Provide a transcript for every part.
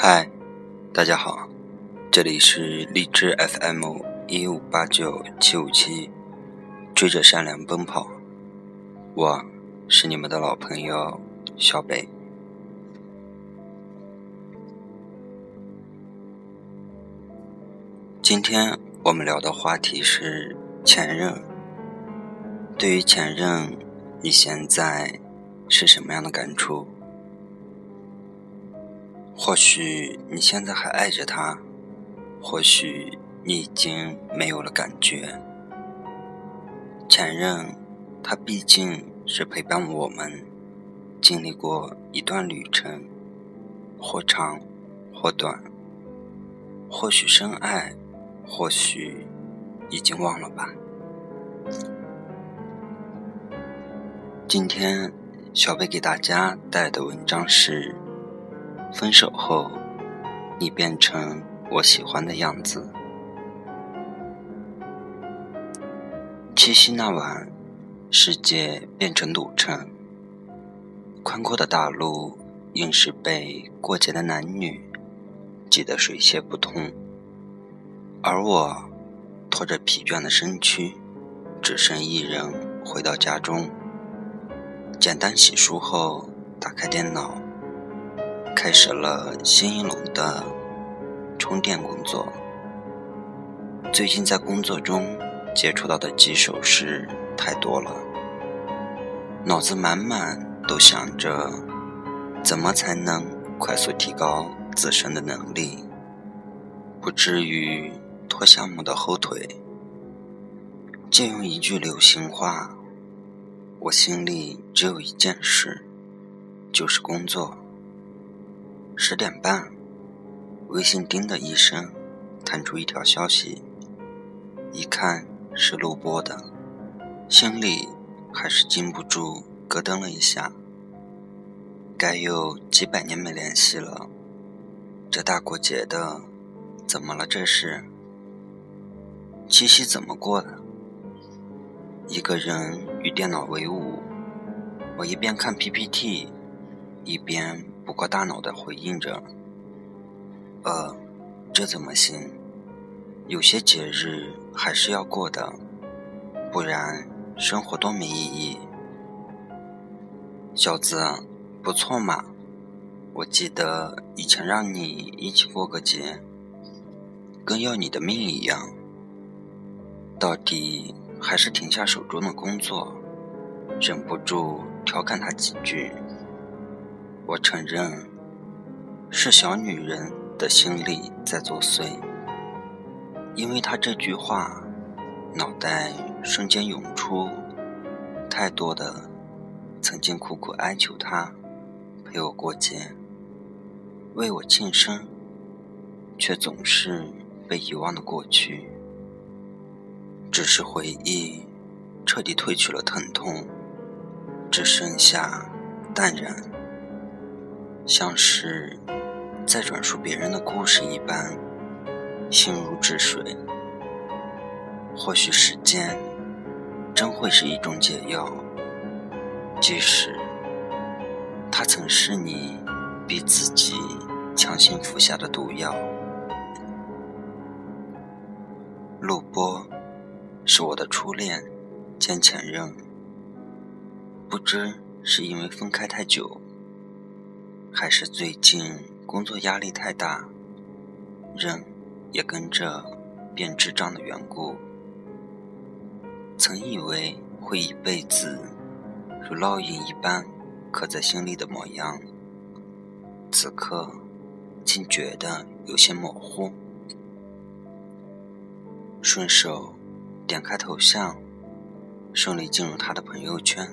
嗨，大家好，这里是荔枝 FM 一五八九七五七，追着善良奔跑，我是你们的老朋友小北。今天我们聊的话题是前任。对于前任，你现在是什么样的感触？或许你现在还爱着他，或许你已经没有了感觉。前任，他毕竟是陪伴我们经历过一段旅程，或长或短。或许深爱，或许已经忘了吧。今天，小贝给大家带来的文章是。分手后，你变成我喜欢的样子。七夕那晚，世界变成赌城，宽阔的大路硬是被过节的男女挤得水泄不通，而我拖着疲倦的身躯，只身一人回到家中，简单洗漱后，打开电脑。开始了新一轮的充电工作。最近在工作中接触到的棘手事太多了，脑子满满都想着怎么才能快速提高自身的能力，不至于拖项目的后腿。借用一句流行话，我心里只有一件事，就是工作。十点半，微信“叮”的一声，弹出一条消息。一看是录播的，心里还是禁不住咯噔了一下。该有几百年没联系了，这大过节的，怎么了这是？七夕怎么过的？一个人与电脑为伍，我一边看 PPT，一边。不过大脑的回应着：“呃，这怎么行？有些节日还是要过的，不然生活多没意义。”小子，不错嘛！我记得以前让你一起过个节，跟要你的命一样。到底还是停下手中的工作，忍不住调侃他几句。我承认，是小女人的心理在作祟。因为他这句话，脑袋瞬间涌出太多的曾经苦苦哀求他陪我过节、为我庆生，却总是被遗忘的过去。只是回忆彻底褪去了疼痛，只剩下淡然。像是在转述别人的故事一般，心如止水。或许时间真会是一种解药，即使它曾是你逼自己强行服下的毒药。录播是我的初恋兼前任，不知是因为分开太久。还是最近工作压力太大，人也跟着变智障的缘故。曾以为会一辈子如烙印一般刻在心里的模样，此刻竟觉得有些模糊。顺手点开头像，顺利进入他的朋友圈，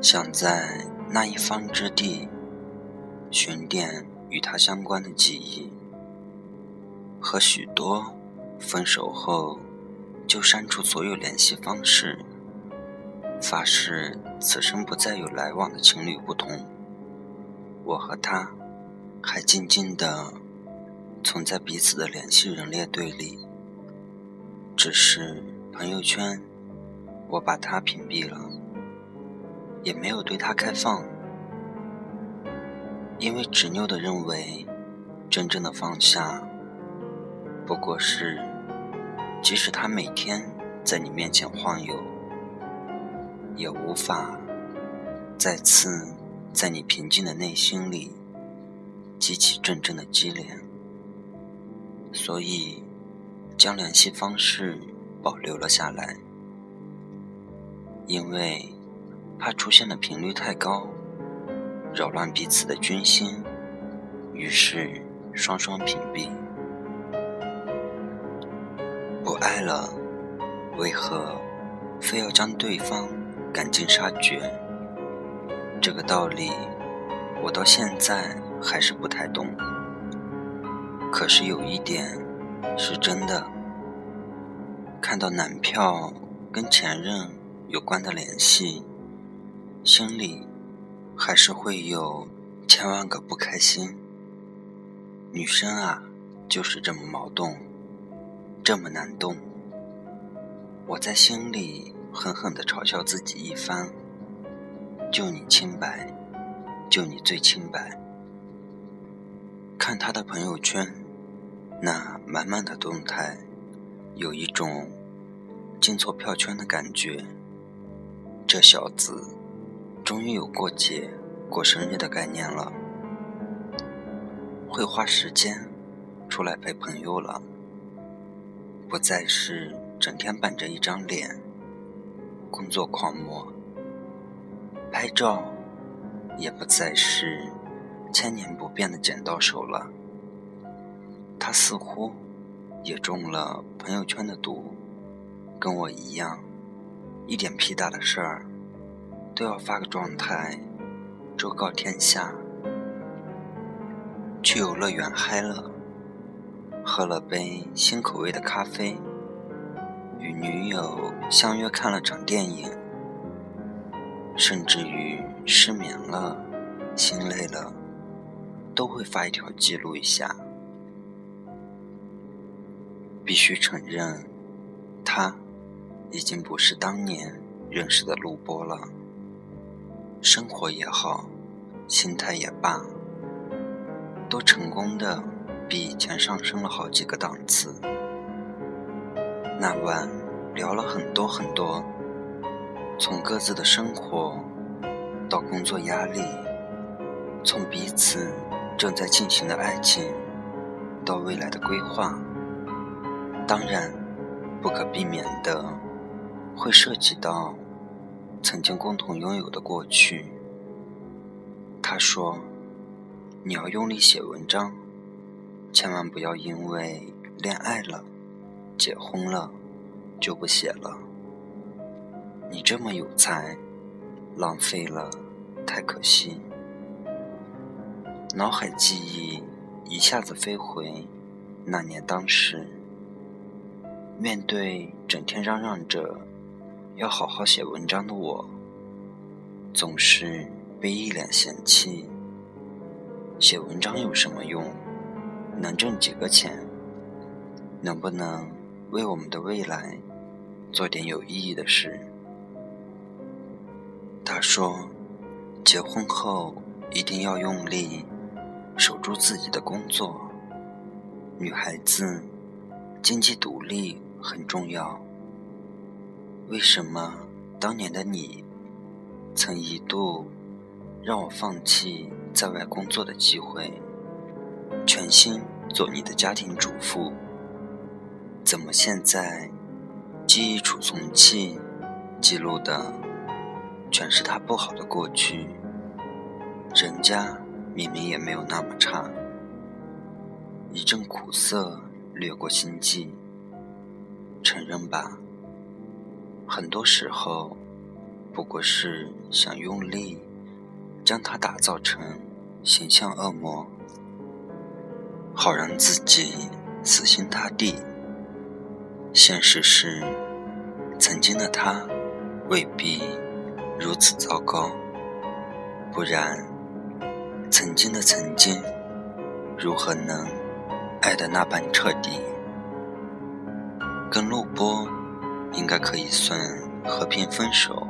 想在那一方之地。寻点与他相关的记忆，和许多分手后就删除所有联系方式、发誓此生不再有来往的情侣不同，我和他还静静地存在彼此的联系人列队里。只是朋友圈，我把他屏蔽了，也没有对他开放。因为执拗的认为真正的放下，不过是，即使他每天在你面前晃悠，也无法再次在你平静的内心里激起阵阵的激恋。所以，将联系方式保留了下来，因为怕出现的频率太高，扰乱彼此的军心，于是双双屏蔽。不爱了，为何非要将对方赶尽杀绝？这个道理，我到现在还是不太懂。可是有一点是真的，看到男票跟前任有关的联系，心里还是会有千万个不开心。女生啊，就是这么矛盾，这么难懂。我在心里狠狠地嘲笑自己一番，就你清白，就你最清白。看他的朋友圈。那满满的动态，有一种进错票圈的感觉。这小子终于有过节、过生日的概念了，会花时间出来陪朋友了，不再是整天板着一张脸，工作狂魔。拍照也不再是千年不变的剪刀手了。他似乎也中了朋友圈的毒，跟我一样，一点屁大的事儿都要发个状态，昭告天下。去游乐园嗨了，喝了杯新口味的咖啡，与女友相约看了场电影，甚至于失眠了、心累了，都会发一条记录一下。必须承认，他已经不是当年认识的陆波了。生活也好，心态也罢，都成功的比以前上升了好几个档次。那晚聊了很多很多，从各自的生活到工作压力，从彼此正在进行的爱情到未来的规划。当然，不可避免的会涉及到曾经共同拥有的过去。他说：“你要用力写文章，千万不要因为恋爱了、结婚了就不写了。你这么有才，浪费了太可惜。”脑海记忆一下子飞回那年当时。面对整天嚷嚷着要好好写文章的我，总是被一脸嫌弃。写文章有什么用？能挣几个钱？能不能为我们的未来做点有意义的事？他说，结婚后一定要用力守住自己的工作。女孩子经济独立。很重要。为什么当年的你，曾一度让我放弃在外工作的机会，全心做你的家庭主妇？怎么现在记忆储存器记录的全是他不好的过去？人家明明也没有那么差。一阵苦涩掠过心际。承认吧，很多时候不过是想用力将它打造成形象恶魔，好让自己死心塌地。现实是，曾经的他未必如此糟糕，不然，曾经的曾经如何能爱得那般彻底？跟录播应该可以算和平分手，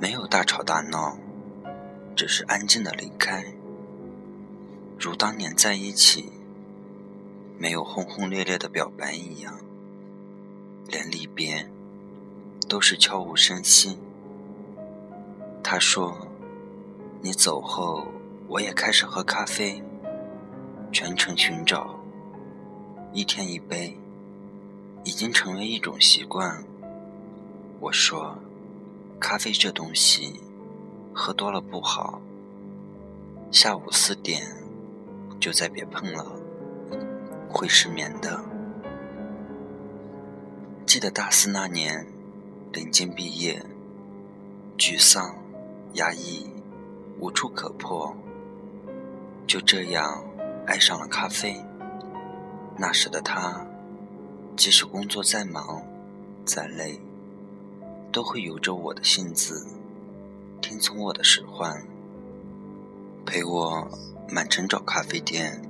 没有大吵大闹，只是安静的离开。如当年在一起，没有轰轰烈烈的表白一样，连离别都是悄无声息。他说：“你走后，我也开始喝咖啡，全程寻找，一天一杯，已经成为一种习惯。”我说：“咖啡这东西，喝多了不好。下午四点就再别碰了，会失眠的。”记得大四那年，临近毕业，沮丧、压抑、无处可破，就这样爱上了咖啡。那时的他，即使工作再忙、再累。都会由着我的性子，听从我的使唤，陪我满城找咖啡店，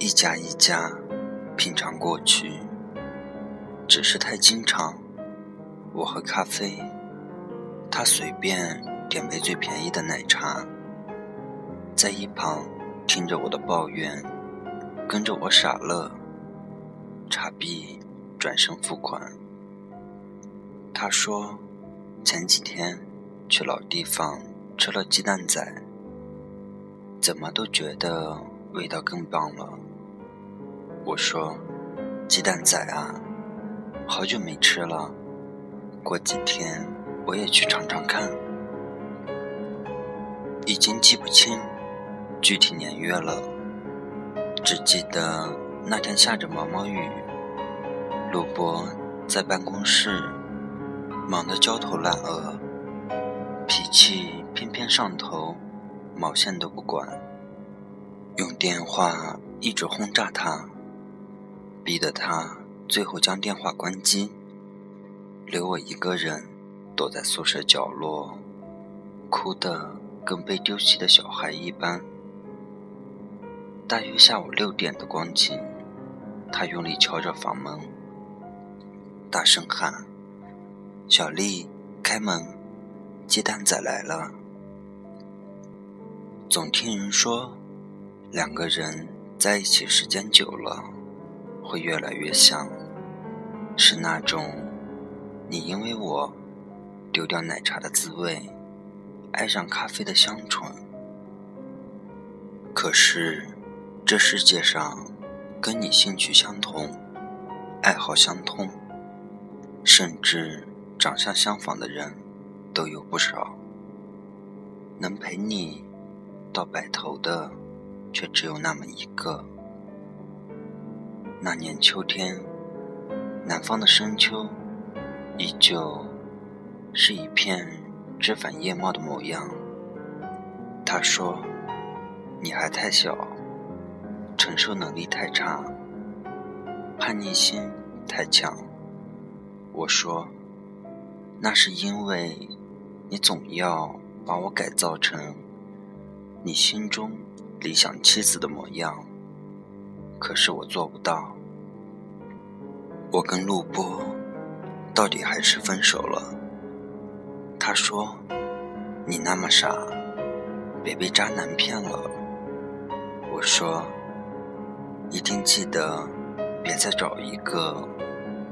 一家一家品尝过去。只是太经常，我喝咖啡，他随便点杯最便宜的奶茶，在一旁听着我的抱怨，跟着我傻乐，茶毕转身付款。他说：“前几天去老地方吃了鸡蛋仔，怎么都觉得味道更棒了。”我说：“鸡蛋仔啊，好久没吃了，过几天我也去尝尝看。”已经记不清具体年月了，只记得那天下着毛毛雨，陆伯在办公室。忙得焦头烂额，脾气偏偏上头，毛线都不管，用电话一直轰炸他，逼得他最后将电话关机，留我一个人躲在宿舍角落，哭得跟被丢弃的小孩一般。大约下午六点的光景，他用力敲着房门，大声喊。小丽，开门，鸡蛋仔来了。总听人说，两个人在一起时间久了，会越来越像，是那种你因为我丢掉奶茶的滋味，爱上咖啡的香醇。可是，这世界上跟你兴趣相同、爱好相通，甚至……长相相仿的人都有不少，能陪你到白头的，却只有那么一个。那年秋天，南方的深秋，依旧是一片枝繁叶茂的模样。他说：“你还太小，承受能力太差，叛逆心太强。”我说。那是因为，你总要把我改造成你心中理想妻子的模样，可是我做不到。我跟陆波到底还是分手了。他说：“你那么傻，别被渣男骗了。”我说：“一定记得，别再找一个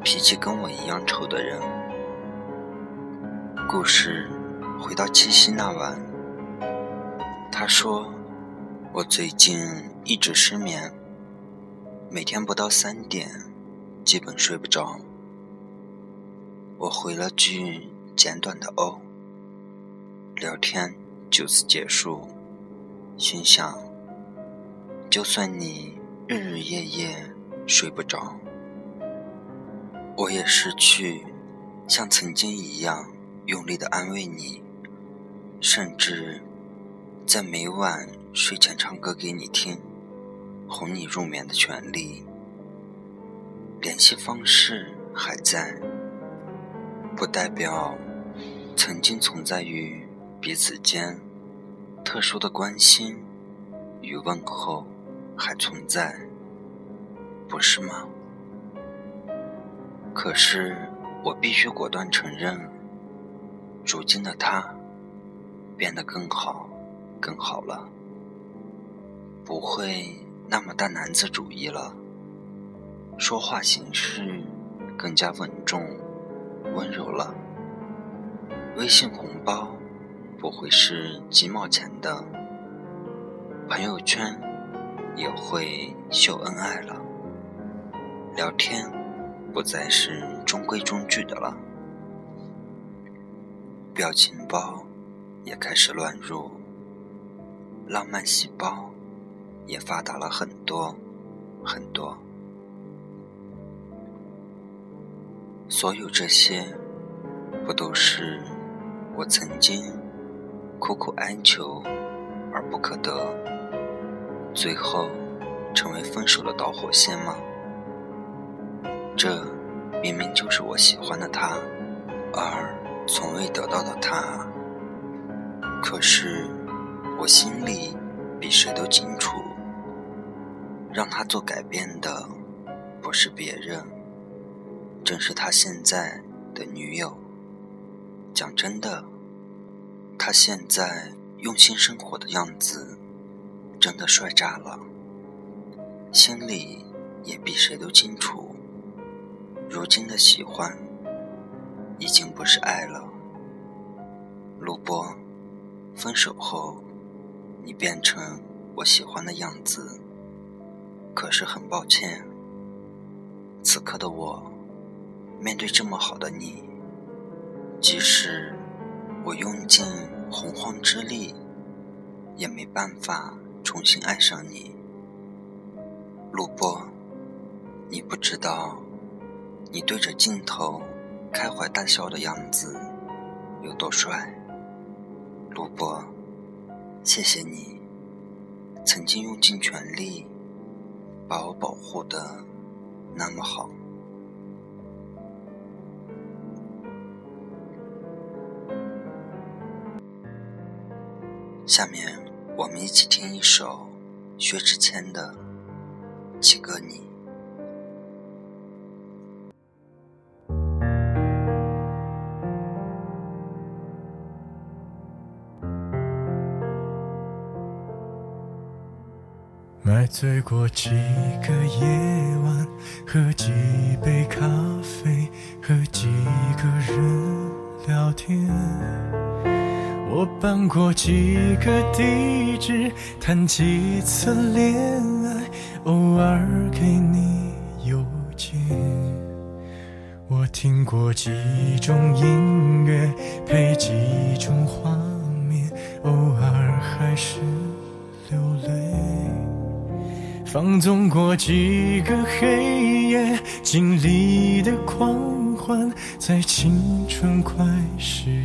脾气跟我一样臭的人。”故事回到七夕那晚，他说：“我最近一直失眠，每天不到三点，基本睡不着。”我回了句简短的“哦”，聊天就此结束。心想：就算你日日夜夜睡不着，我也失去像曾经一样。用力的安慰你，甚至在每晚睡前唱歌给你听，哄你入眠的权利。联系方式还在，不代表曾经存在于彼此间特殊的关心与问候还存在，不是吗？可是我必须果断承认。如今的他，变得更好，更好了。不会那么大男子主义了，说话行事更加稳重、温柔了。微信红包不会是几毛钱的，朋友圈也会秀恩爱了，聊天不再是中规中矩的了，表情包也开始乱入，浪漫细胞也发达了很多很多，所有这些不都是？我曾经苦苦哀求而不可得，最后成为分手的导火线吗？这明明就是我喜欢的他，而从未得到的他。可是我心里比谁都清楚，让他做改变的不是别人，正是他现在的女友。讲真的，他现在用心生活的样子，真的帅炸了。心里也比谁都清楚，如今的喜欢，已经不是爱了。陆波，分手后，你变成我喜欢的样子，可是很抱歉，此刻的我，面对这么好的你。即使我用尽洪荒之力，也没办法重新爱上你，陆波。你不知道，你对着镜头开怀大笑的样子有多帅，陆波。谢谢你，曾经用尽全力把我保护的那么好。下面我们一起听一首薛之谦的《几个你》。买醉过几个夜晚，喝几杯咖啡，和几个人聊天。我搬过几个地址，谈几次恋爱，偶尔给你邮件。我听过几种音乐，配几种画面，偶尔还是流泪。放纵过几个黑夜，经历的狂欢，在青春快逝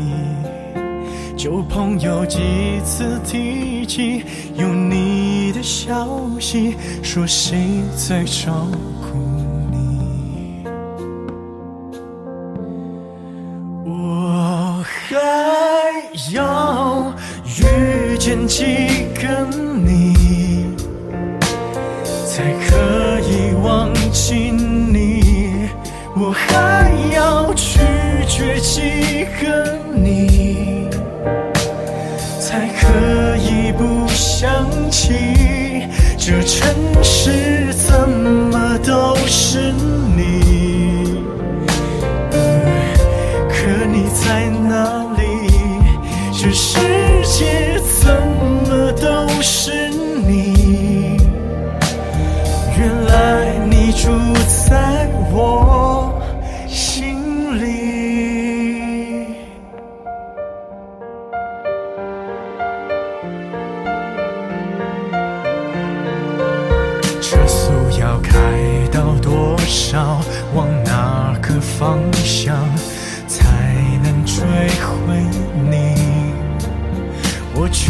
旧朋友几次提起有你的消息，说谁在照顾你？我还要遇见几个你，才可以忘记你？我还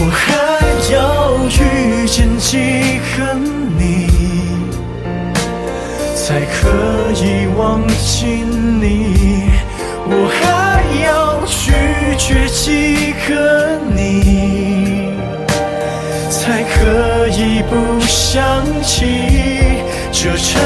我还要遇见几个你，才可以忘记你？我还要拒绝几个你，才可以不想起？这城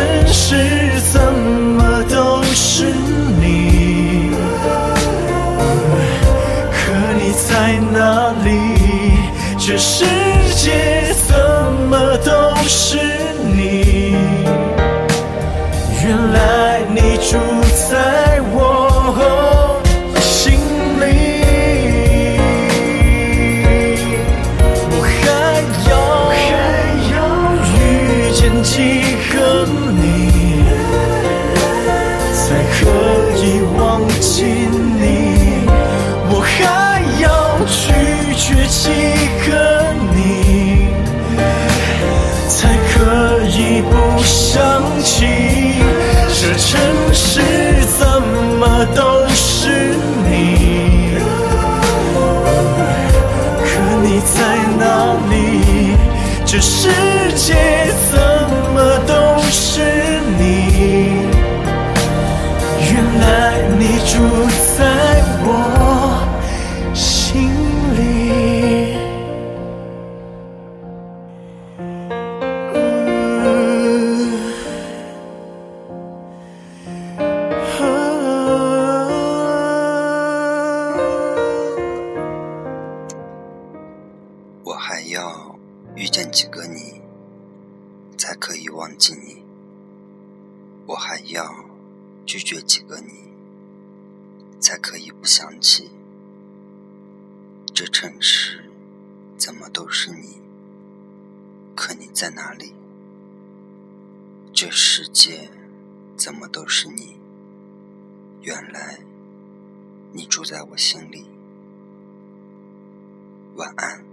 忘记你？我还要拒绝想起？这城市怎么都是你？可你在哪里？这世界怎么都是你？原来你住在我心里。晚安。